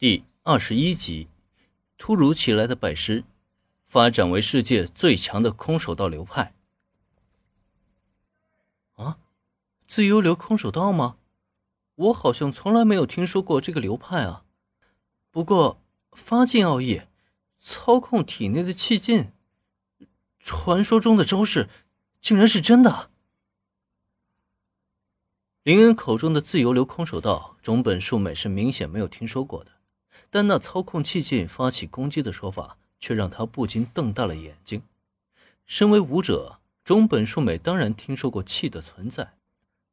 第二十一集，突如其来的拜师，发展为世界最强的空手道流派。啊，自由流空手道吗？我好像从来没有听说过这个流派啊。不过发劲奥义，操控体内的气劲，传说中的招式，竟然是真的。林恩口中的自由流空手道，中本树美是明显没有听说过的。但那操控气劲发起攻击的说法，却让他不禁瞪大了眼睛。身为武者，中本树美当然听说过气的存在，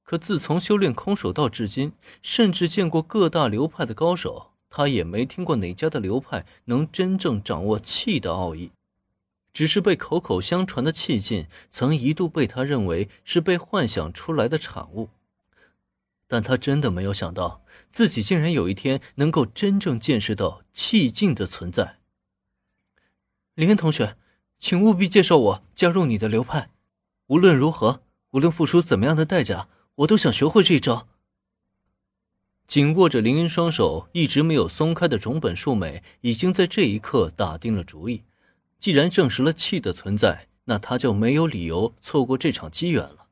可自从修炼空手道至今，甚至见过各大流派的高手，他也没听过哪家的流派能真正掌握气的奥义。只是被口口相传的气劲，曾一度被他认为是被幻想出来的产物。但他真的没有想到，自己竟然有一天能够真正见识到气劲的存在。林恩同学，请务必介绍我加入你的流派。无论如何，无论付出怎么样的代价，我都想学会这一招。紧握着林恩双手一直没有松开的种本树美，已经在这一刻打定了主意。既然证实了气的存在，那他就没有理由错过这场机缘了。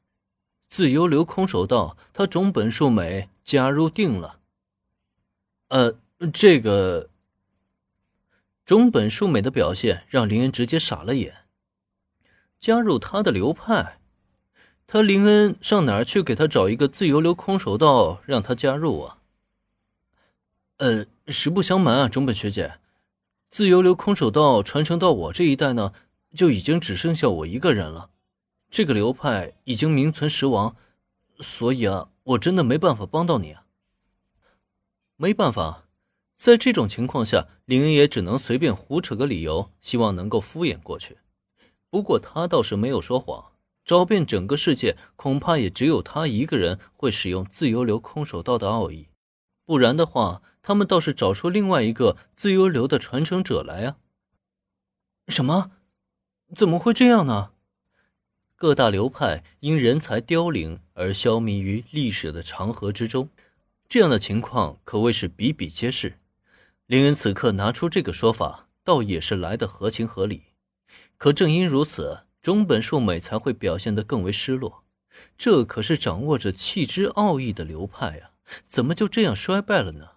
自由流空手道，他种本树美加入定了。呃，这个种本树美的表现让林恩直接傻了眼。加入他的流派，他林恩上哪儿去给他找一个自由流空手道让他加入啊？呃，实不相瞒啊，中本学姐，自由流空手道传承到我这一代呢，就已经只剩下我一个人了。这个流派已经名存实亡，所以啊，我真的没办法帮到你啊。没办法，在这种情况下，林也只能随便胡扯个理由，希望能够敷衍过去。不过他倒是没有说谎，找遍整个世界，恐怕也只有他一个人会使用自由流空手道的奥义，不然的话，他们倒是找出另外一个自由流的传承者来啊。什么？怎么会这样呢？各大流派因人才凋零而消弭于历史的长河之中，这样的情况可谓是比比皆是。林恩此刻拿出这个说法，倒也是来的合情合理。可正因如此，中本树美才会表现得更为失落。这可是掌握着气之奥义的流派啊，怎么就这样衰败了呢？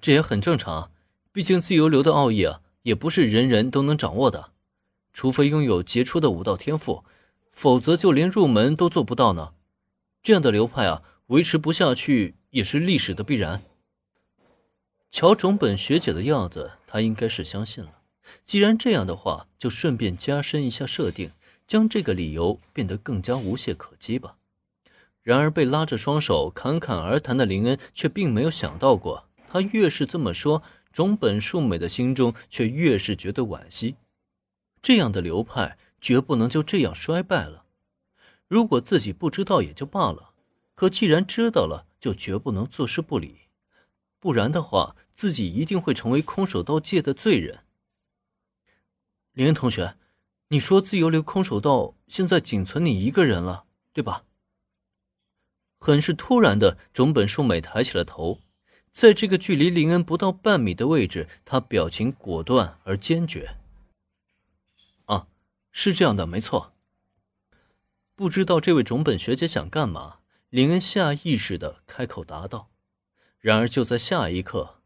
这也很正常，毕竟自由流的奥义啊，也不是人人都能掌握的。除非拥有杰出的武道天赋，否则就连入门都做不到呢。这样的流派啊，维持不下去也是历史的必然。瞧种本学姐的样子，她应该是相信了。既然这样的话，就顺便加深一下设定，将这个理由变得更加无懈可击吧。然而被拉着双手侃侃而谈的林恩却并没有想到过，他越是这么说，种本树美的心中却越是觉得惋惜。这样的流派绝不能就这样衰败了。如果自己不知道也就罢了，可既然知道了，就绝不能坐视不理。不然的话，自己一定会成为空手道界的罪人。林同学，你说自由流空手道现在仅存你一个人了，对吧？很是突然的，种本树美抬起了头，在这个距离林恩不到半米的位置，他表情果断而坚决。是这样的，没错。不知道这位种本学姐想干嘛，林恩下意识的开口答道。然而就在下一刻，